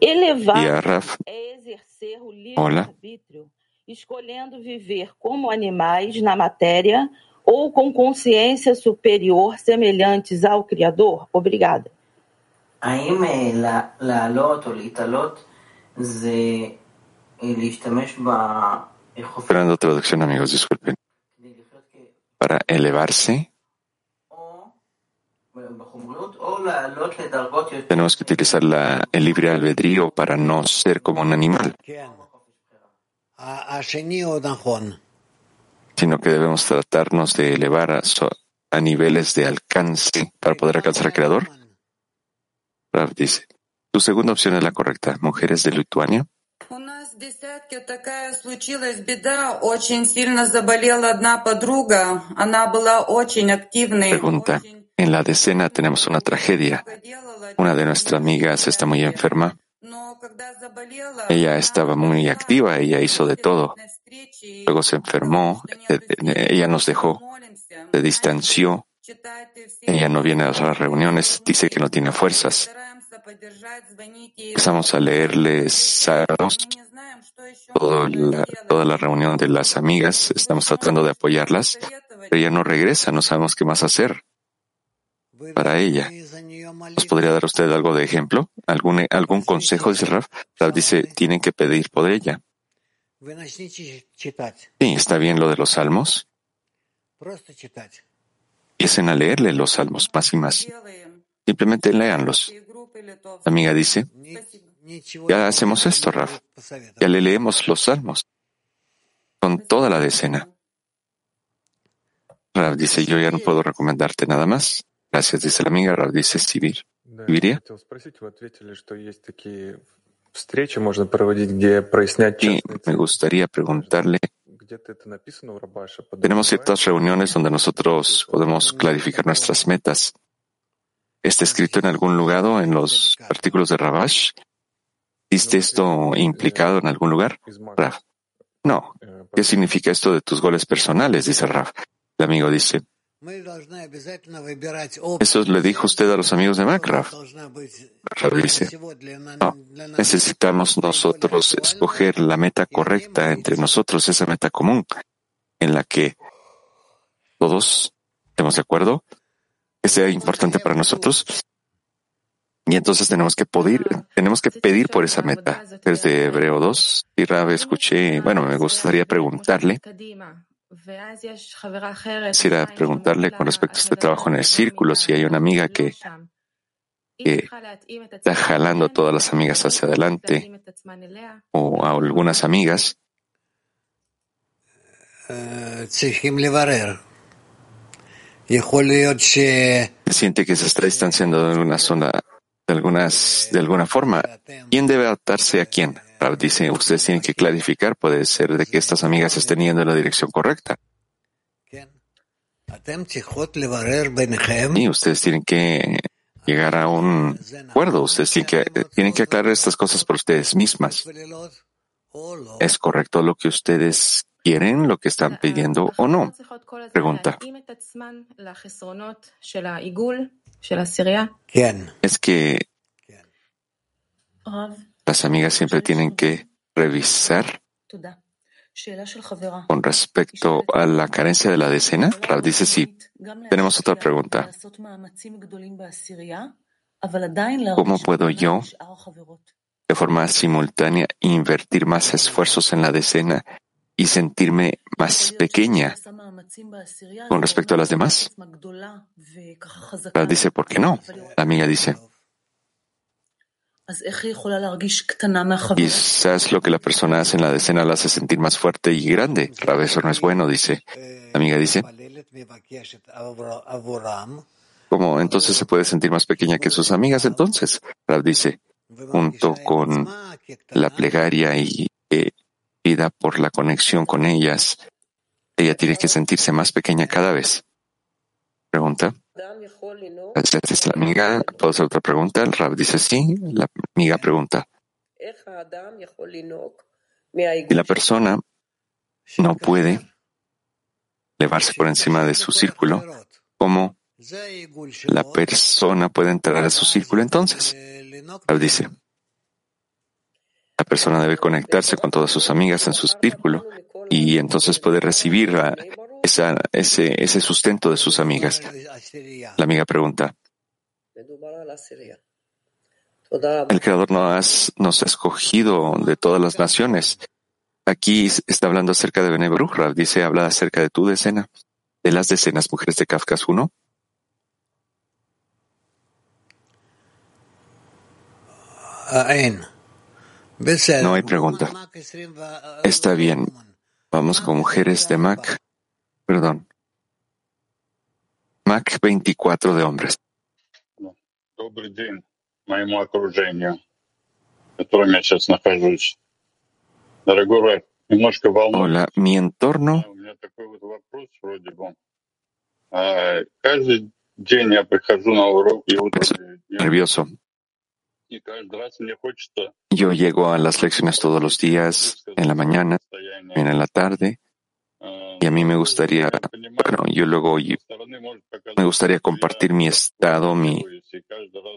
Elevar Y a Raf, é exercer o hola. livre-arbítrio, escolhendo viver como animais na matéria ou com consciência superior semelhantes ao Criador? Obrigada. האם אה, לה- לעלות או להתעלות זה אה, להשתמש בחופש Esperando traducción, amigos, disculpen. para elevarse, tenemos que utilizar la, el libre albedrío para no ser como un animal, sino que debemos tratarnos de elevar a, niveles de alcance para poder alcanzar al Creador. Rav dice, tu segunda opción es la correcta. Mujeres de Lituania У нас в десятке такая случилась беда. Очень сильно заболела одна подруга. Она была очень активной. Pregunta, en la decena tenemos una tragedia. Una de nuestras amigas está muy enferma. Ella estaba muy activa, ella hizo de todo. Luego se enfermó, eh, eh, ella nos dejó, se distanció, ella no viene a las reuniones, dice que no tiene fuerzas. Empezamos a leerles salmos, Toda la reunión de las amigas, estamos tratando de apoyarlas, pero ella no regresa, no sabemos qué más hacer para ella. ¿Nos podría dar usted algo de ejemplo? ¿Algún, algún consejo? Dice Raf. Raf dice, tienen que pedir por ella. Sí, está bien lo de los salmos. Empiecen a leerle los salmos más y más. Simplemente leanlos. La amiga dice, ya hacemos esto, Raf. Ya le leemos los salmos con toda la decena. Raf dice, yo ya no puedo recomendarte nada más. Gracias, dice la amiga. Raf dice, Sibir. ¿Sibiria? Y me gustaría preguntarle, tenemos ciertas reuniones donde nosotros podemos clarificar nuestras metas. ¿Está escrito en algún lugar en los artículos de Rabash? ¿Viste esto implicado en algún lugar? Raf. No. ¿Qué significa esto de tus goles personales? Dice Raf. El amigo dice. Eso le dijo usted a los amigos de Macraf. Raf dice. No. Necesitamos nosotros escoger la meta correcta entre nosotros, esa meta común en la que todos estemos de acuerdo, que sea importante para nosotros y entonces tenemos que pedir, tenemos que pedir por esa meta. Desde Hebreo 2, y Rabe escuché, bueno, me gustaría preguntarle, quisiera preguntarle con respecto a este trabajo en el círculo, si hay una amiga que, está jalando a todas las amigas hacia adelante o a algunas amigas. Siente que se está distanciando de una zona de, de alguna forma. ¿Quién debe adaptarse a quién? Rab dice, ustedes tienen que clarificar, puede ser de que estas amigas estén yendo en la dirección correcta. Y ustedes tienen que llegar a un acuerdo, ustedes tienen que, tienen que aclarar estas cosas por ustedes mismas. ¿Es correcto lo que ustedes quieren, lo que están pidiendo o no? Pregunta. Es que las amigas siempre tienen que revisar con respecto a la carencia de la decena. Rab dice sí. Tenemos otra pregunta. ¿Cómo puedo yo, de forma simultánea, invertir más esfuerzos en la decena y sentirme más pequeña con respecto a las demás? Rab dice, ¿por qué no? La amiga dice, Quizás lo que la persona hace en la decena la hace sentir más fuerte y grande. Rab, eso no es bueno, dice. La amiga dice, ¿cómo entonces se puede sentir más pequeña que sus amigas entonces? Rab dice, junto con la plegaria y eh, vida por la conexión con ellas, ella tiene que sentirse más pequeña cada vez. Pregunta. Gracias, la amiga. ¿Puedo hacer otra pregunta? El Rab dice sí. La amiga pregunta. Si la persona no puede elevarse por encima de su círculo, ¿cómo la persona puede entrar a su círculo entonces? Rab dice. La persona debe conectarse con todas sus amigas en su círculo y entonces puede recibir ese, sustento de sus amigas. La amiga pregunta, el Creador no has, nos ha escogido de todas las naciones. Aquí está hablando acerca de Bene dice, habla acerca de tu decena, de las decenas mujeres de Kafkas 1. No hay pregunta. Está bien. Vamos con mujeres de Mac. Perdón. Mac 24 de hombres. Добрый день моему окружению, в котором я сейчас нахожусь. Дорогой Рэп, немножко волнуюсь. Hola, mi entorno. У меня такой вот вопрос вроде бы. А, каждый день я прихожу на урок, и вот Nervioso. Yo llego a las lecciones todos los días, en la mañana, en la tarde, y a mí me gustaría, bueno, yo luego yo, me gustaría compartir mi estado, mi,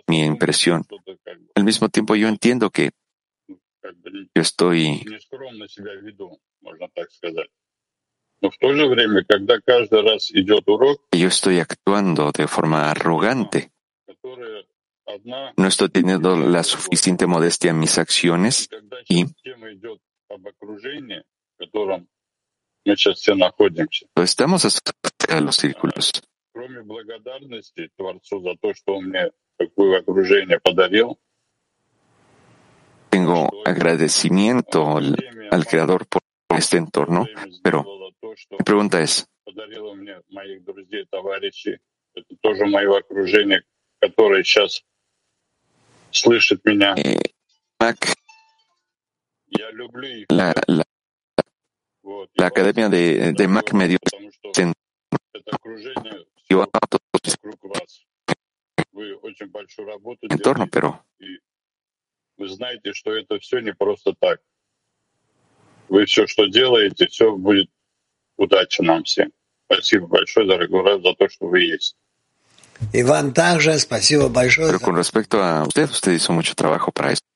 mi impresión. Al mismo tiempo yo entiendo que yo estoy yo estoy actuando de forma arrogante no estoy teniendo la suficiente modestia en mis acciones y estamos acerca de los círculos. Tengo agradecimiento al, al Creador por este entorno, pero mi pregunta es, слышит меня. Я люблю их. la, la, Вот. la academia de, de Mac me dio entorno, pero и вы знаете, что это все не просто так. Вы все, что делаете, все будет удача нам всем. Спасибо большое, дорогой Рад, за то, что вы есть. Pero con respecto a usted, usted hizo mucho trabajo para esto.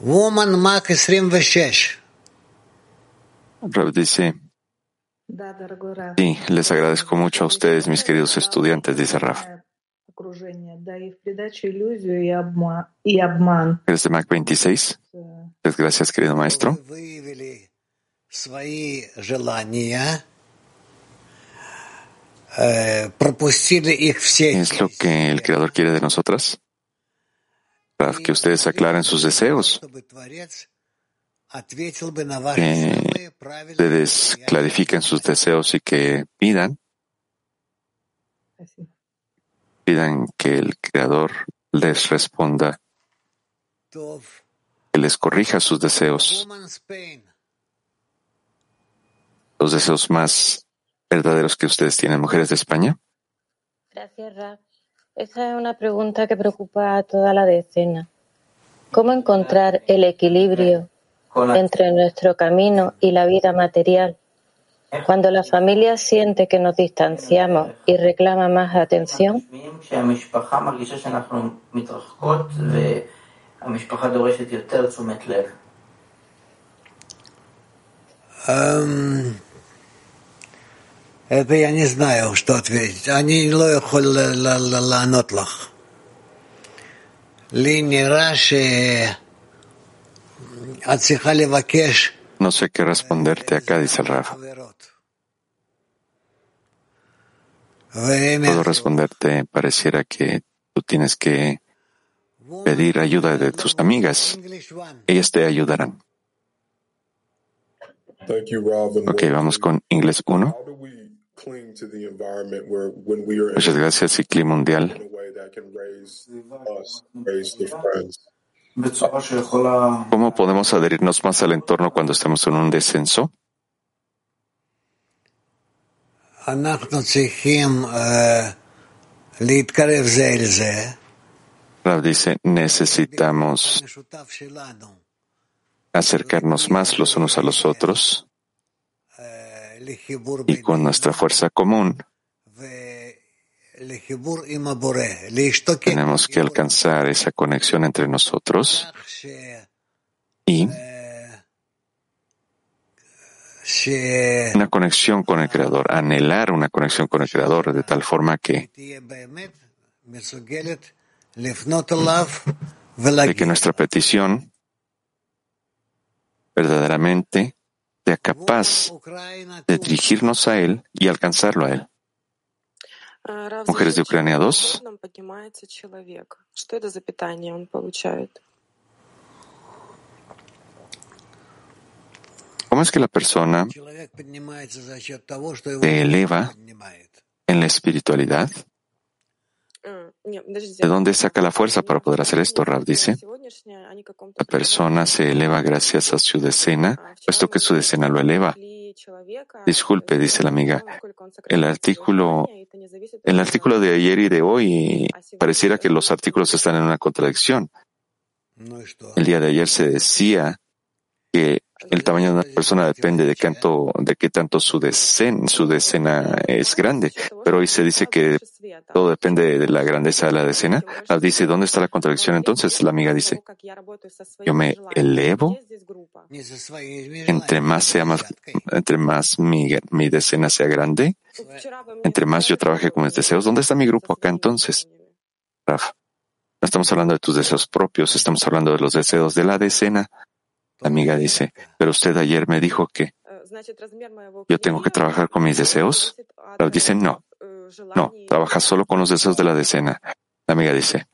Woman Mac 26. dice. Sí, les agradezco mucho a ustedes, mis queridos estudiantes, dice Raf. Desde Mac 26. Gracias, querido maestro. Es lo que el Creador quiere de nosotras. Raf, que ustedes aclaren sus deseos. Que ustedes clarifiquen sus deseos y que pidan, pidan que el Creador les responda, que les corrija sus deseos, los deseos más verdaderos que ustedes tienen, mujeres de España. Gracias, Raf. Esa es una pregunta que preocupa a toda la decena. ¿Cómo encontrar el equilibrio entre nuestro camino y la vida material? Cuando la familia siente que nos distanciamos y reclama más atención, Um, это я не знаю, что ответить. אני לא יכול לענות לך. לי נראה שאת צריכה לבקש No sé qué responderte acá, dice el Raf. Puedo responderte, pareciera que tú tienes que pedir ayuda de tus amigas. Ellas te ayudarán. Ok, vamos con inglés 1. Muchas gracias y mundial. ¿Cómo podemos adherirnos más al entorno cuando estamos en un descenso? Rav dice, necesitamos acercarnos más los unos a los otros y con nuestra fuerza común. Tenemos que alcanzar esa conexión entre nosotros y una conexión con el Creador, anhelar una conexión con el Creador de tal forma que de que nuestra petición verdaderamente sea capaz de dirigirnos a Él y alcanzarlo a Él. Mujeres de Ucrania 2. нам поднимается человек. Что это за питание он получает? ¿Cómo es que la persona Человек поднимается за счет того, что его se eleva поднимает. en la espiritualidad? ¿De dónde saca la fuerza para poder hacer esto? Rav dice, la persona se eleva gracias a su decena, puesto que su decena lo eleva. Disculpe, dice la amiga, el artículo, el artículo de ayer y de hoy pareciera que los artículos están en una contradicción. El día de ayer se decía que el tamaño de una persona depende de, qué tanto su, su decena es grande. Pero hoy se dice que todo depende de la grandeza de la decena. Ah, dice, ¿dónde está la contradicción entonces? La amiga dice, yo me elevo. Entre más sea más, entre más mi, decena sea grande, entre más yo trabaje con mis deseos, ¿dónde está mi grupo acá entonces? No estamos hablando de tus deseos propios, estamos hablando de los deseos de la decena. La amiga dice, pero usted ayer me dijo que yo tengo que trabajar con mis deseos. Rav dice, no, no, trabaja solo con los deseos de la decena. La amiga dice,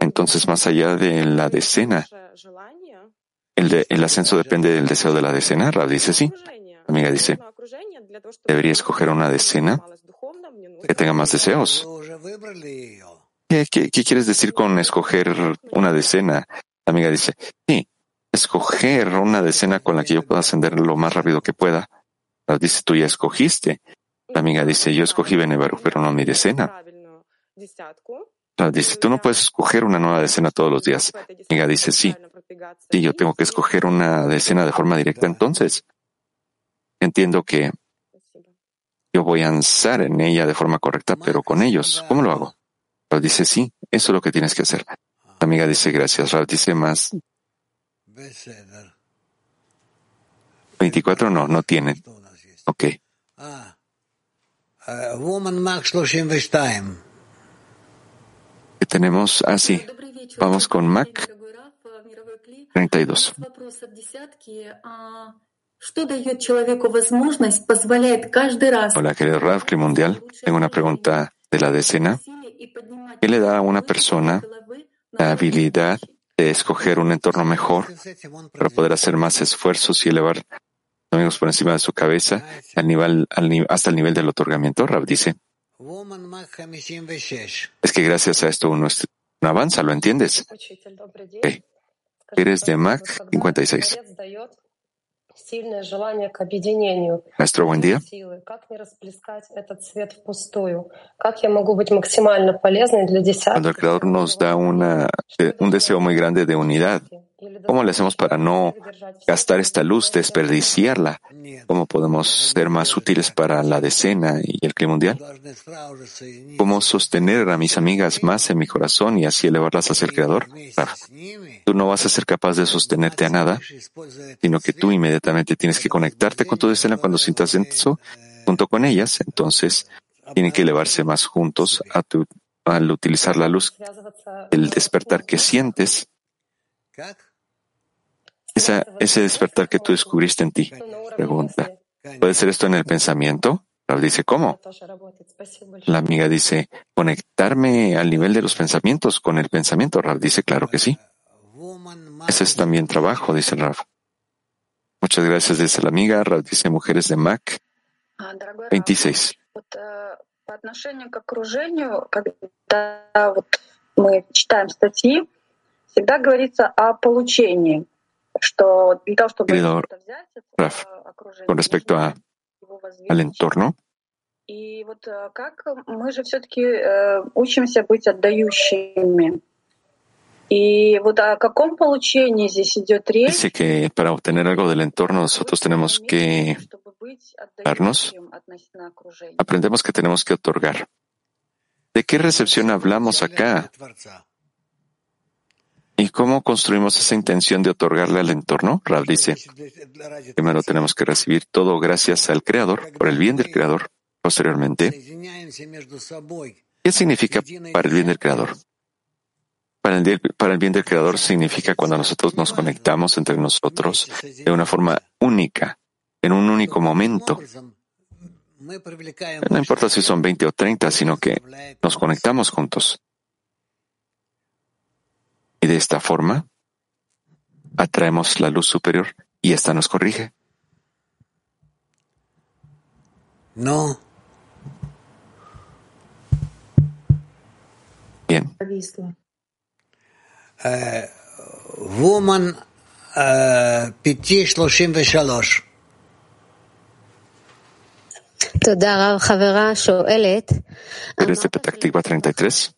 entonces más allá de la decena, el, ascenso depende del deseo de la decena. Rav dice, sí. La amiga dice, debería escoger una decena que tenga más deseos. Qué quieres decir con escoger una decena? La amiga dice, sí, escoger una decena con la que yo pueda ascender lo más rápido que pueda. La dice, tú ya escogiste. La amiga dice, yo escogí Benebaruch, pero no mi decena. La dice, tú no puedes escoger una nueva decena todos los días. La amiga dice, sí. Sí, yo tengo que escoger una decena de forma directa entonces. Entiendo que yo voy a ansar en ella de forma correcta, pero con ellos, ¿cómo lo hago? Rab dice, sí, eso es lo que tienes que hacer. La amiga dice, gracias. Rab dice, más 24 no, no tienen. Ok. Tenemos así. Ah, Vamos con Mac 32. Hola, querido Raf, que mundial. Tengo una pregunta de la decena. ¿Qué le da a una persona la habilidad de escoger un entorno mejor para poder hacer más esfuerzos y elevar amigos por encima de su cabeza al nivel, hasta el nivel del otorgamiento. Rab dice, es que gracias a esto uno, es, avanza, ¿lo entiendes? Eres de Mac 56. Maestro, buen día. Cuando el Creador nos da una, eh, un deseo muy grande de unidad, ¿cómo le hacemos para no gastar esta luz, desperdiciarla? ¿Cómo podemos ser más útiles para la decena y el clima mundial? ¿Cómo sostener a mis amigas más en mi corazón y así elevarlas hacia el Creador? Tú no vas a ser capaz de sostenerte a nada, sino que tú inmediatamente tienes que conectarte con tu decena cuando sientas eso junto con ellas. Entonces, tienen que elevarse más juntos al utilizar la luz, el despertar que sientes, esa, ese despertar que tú descubriste en ti. Pregunta, ¿puede ser esto en el pensamiento? Rav dice, ¿cómo? тоже работает. Спасибо большое. La amiga dice, conectarme al nivel de los pensamientos con el pensamiento. Rav dice, claro que sí. Ese es también trabajo, dice Rav. Muchas gracias, dice la amiga. Rav dice, mujeres de Mac А, Дорогой Раф, 26. вот, э, по отношению к окружению, когда вот мы читаем статьи, Всегда говорится о получении, что для того, чтобы Querido что-то взять, это Rav, окружение, con respecto a, al entorno, И вот э, как мы же все-таки учимся быть отдающими. И вот о каком получении здесь идет речь, dice que para obtener algo del entorno nosotros tenemos que darnos, aprendemos que tenemos que otorgar. ¿De qué recepción hablamos acá? ¿Y cómo construimos esa intención de otorgarle al entorno? Rab dice, primero tenemos que recibir todo gracias al Creador, por el bien del Creador. Posteriormente, ¿qué significa para el bien del Creador? Para el bien del Creador significa cuando nosotros nos conectamos entre nosotros de una forma única, en un único momento. No importa si son 20 o 30, sino que nos conectamos juntos. Y de esta forma atraemos la luz superior y ésta nos corrige. No. Bien. Uh, woman uh, Desde Petactiva 33.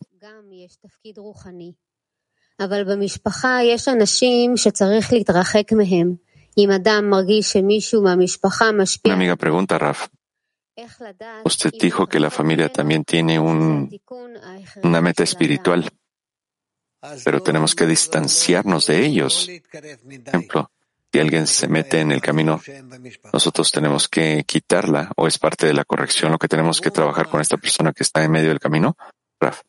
אבל במשפחה יש אנשים שצריך להתרחק מהם. אם אדם מרגיש שמישהו מהמשפחה Una משפיע, amiga pregunta, Raf, איך לדעת usted dijo que la familia también tiene un, una meta espiritual, pero tenemos que distanciarnos de ellos. Por ejemplo, si alguien se mete en el camino, nosotros tenemos que quitarla o es parte de la corrección lo que tenemos que trabajar con esta persona que está en medio del camino. Raf,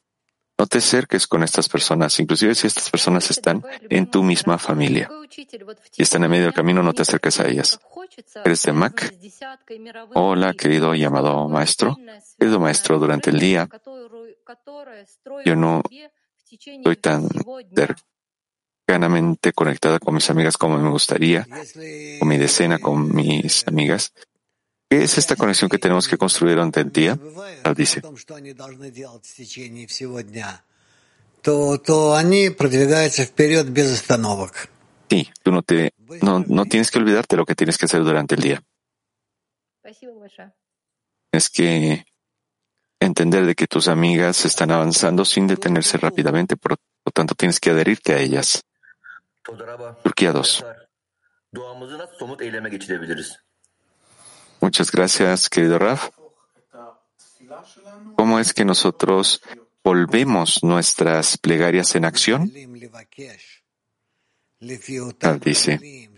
no te acerques con estas personas, inclusive si estas personas están en tu misma familia y están en medio del camino, no te acerques a ellas. ¿Eres de Mac? Hola, querido y amado maestro. Querido maestro, durante el día yo no estoy tan cercanamente conectada con mis amigas como me gustaría, con mi decena, con mis amigas. ¿Qué es esta conexión que tenemos que construir durante el día? Nos dice. Sí, tú no, te, no, no tienes que olvidarte lo que tienes que hacer durante el día. Pues es pues, que entender de que tus amigas están avanzando sin detenerse rápidamente, por lo tanto tienes que adherirte a ellas. Turquía 2. Muchas gracias, querido Raf. ¿Cómo es que nosotros volvemos nuestras plegarias en acción? Tal dice.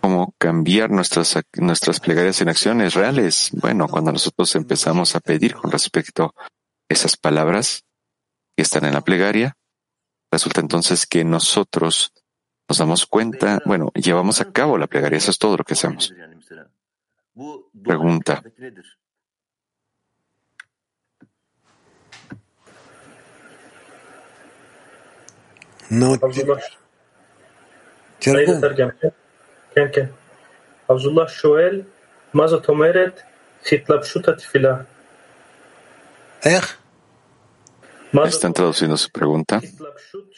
¿Cómo cambiar nuestras, nuestras plegarias en acciones reales? Bueno, cuando nosotros empezamos a pedir con respecto a esas palabras que están en la plegaria, resulta entonces que nosotros nos damos cuenta, bueno, llevamos a cabo la plegaria, eso es todo lo que hacemos. Yani mesela. Bu duanın Pregunta. kıyafeti nedir? No, עבדולlah, תרגום. אני אתרגם, כן? כן, כן. עבדולlah שואל, מה זאת אומרת התלבשות התפילה? איך? מה זאת Están traduciendo su pregunta.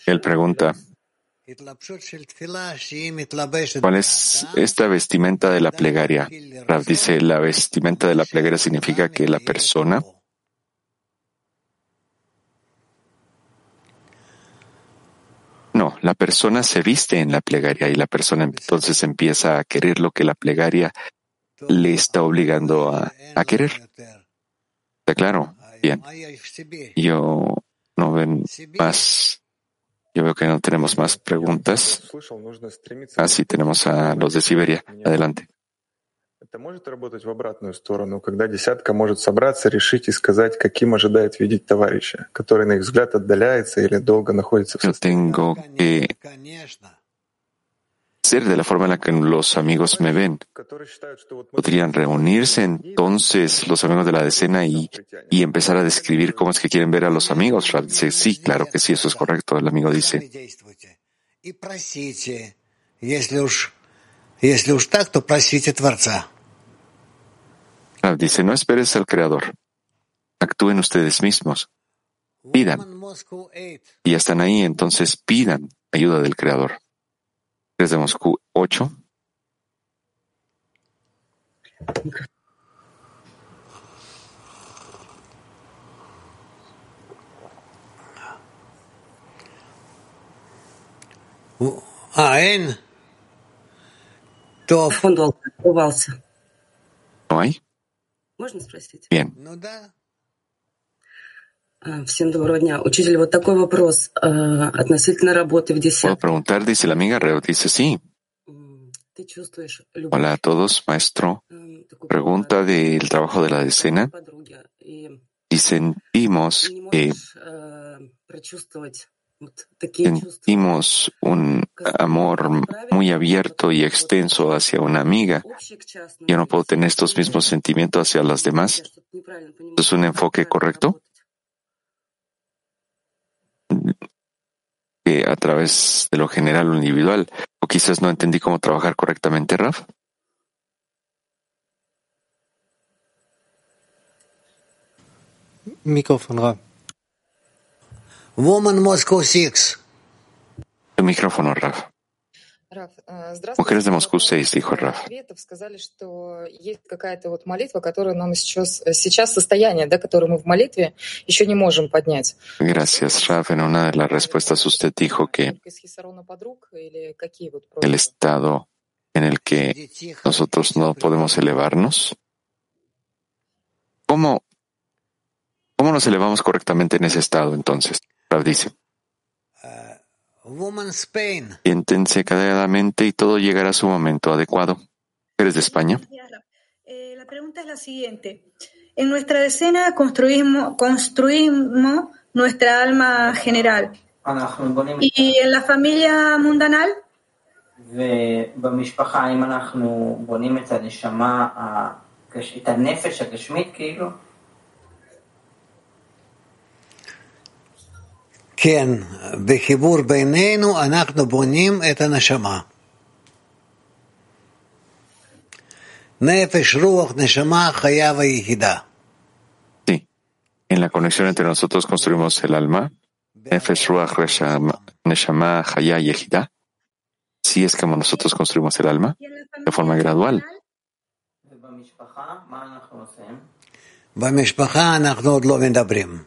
Él pregunta, ¿cuál es esta vestimenta de la plegaria? Rav dice, la vestimenta de la plegaria significa que la persona No, la persona se viste en la plegaria y la persona entonces empieza a querer lo que la plegaria le está obligando a, a querer. ¿Está claro? Bien. Yo no ven más. Yo veo que no tenemos más preguntas. Слышал, нужно стремиться Ah, sí, tenemos a los de Siberia. Adelante. Это может работать в обратную сторону, когда десятка может собраться, решить и сказать, каким ожидает видеть товарища, который, на их взгляд, отдаляется или долго находится в Yo tengo que ser de la forma en la que los amigos me ven. Podrían reunirse entonces los amigos de la decena y, y empezar a describir cómo es que quieren ver a los amigos. Rab dice, sí, claro que sí, eso es correcto. El amigo dice. Rab dice, no esperes al Creador. Actúen ustedes mismos. Pidan. Y están ahí, entonces pidan ayuda del Creador desde Moscú 8. Fondo alcanzó. ¿No hay? Bien. Ну да. А, Всем доброго дня. Учитель, вот такой вопрос а, относительно работы в ¿Puedo десятке. preguntar? Dice la amiga. Reo dice, sí. Ты чувствуешь любовь Hola a todos, maestro. Pregunta del trabajo de la decena. подруги и Y sentimos не que можешь а, прочувствовать вот такие чувства. sentimos un amor muy abierto y extenso hacia una amiga. Yo no puedo tener estos mismos sentimientos hacia las demás. ¿Es un enfoque correcto? Que a través de lo general o individual. O quizás no entendí cómo trabajar correctamente, Raf. Mikrofon, Rab. Woman Moscow 6. Tu micrófono, Raf. Mujeres de Moscú 6, dijo Raf. Gracias, Raf. En una de las respuestas usted dijo que el estado en el que nosotros no podemos elevarnos. ¿Cómo, cómo nos elevamos correctamente en ese estado entonces? Raf dice. Siéntense calladamente y todo llegará a su momento adecuado. ¿Eres de España? Eh, la pregunta es la siguiente. En nuestra decena construimos, construimos nuestra alma general. ¿Y en la familia mundanal? כן, בחיבור בינינו אנחנו בונים את הנשמה. נפש, רוח, נשמה, חיה ויחידה. En la conexión entre nosotros construimos el alma, Nefesh, Ruach, Reshama- Neshama, Haya y Ejida. Si es como nosotros construimos el alma, de forma gradual. ובמשפחה, מה אנחנו עושים? במשפחה אנחנו עוד לא מדברים.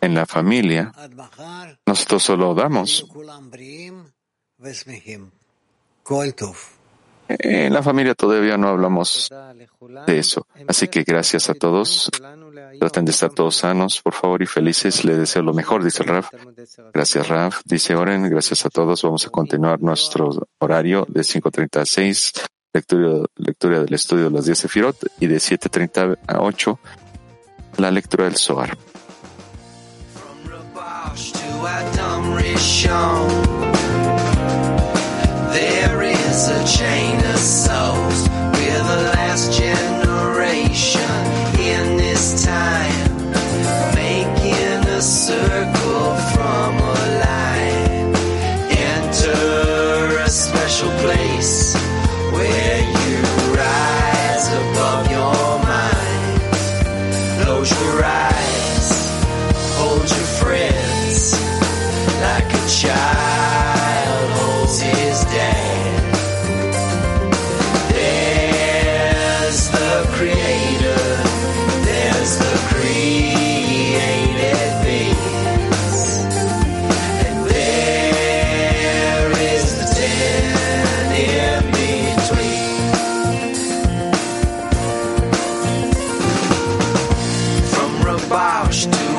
En la familia, nosotros solo damos. En la familia todavía no hablamos de eso. Así que gracias a todos. Traten de estar todos sanos, por favor, y felices. Les deseo lo mejor, dice el Raf. Gracias, Raf. Dice Oren, gracias a todos. Vamos a continuar nuestro horario de 5.30 a 6, lectura, lectura del estudio de las 10 de Firot, y de 7.30 a 8 la lectura del Zohar. The generation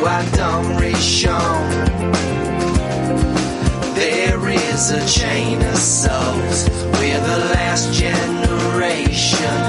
Adam Rishon, there is a chain of souls. We're the last generation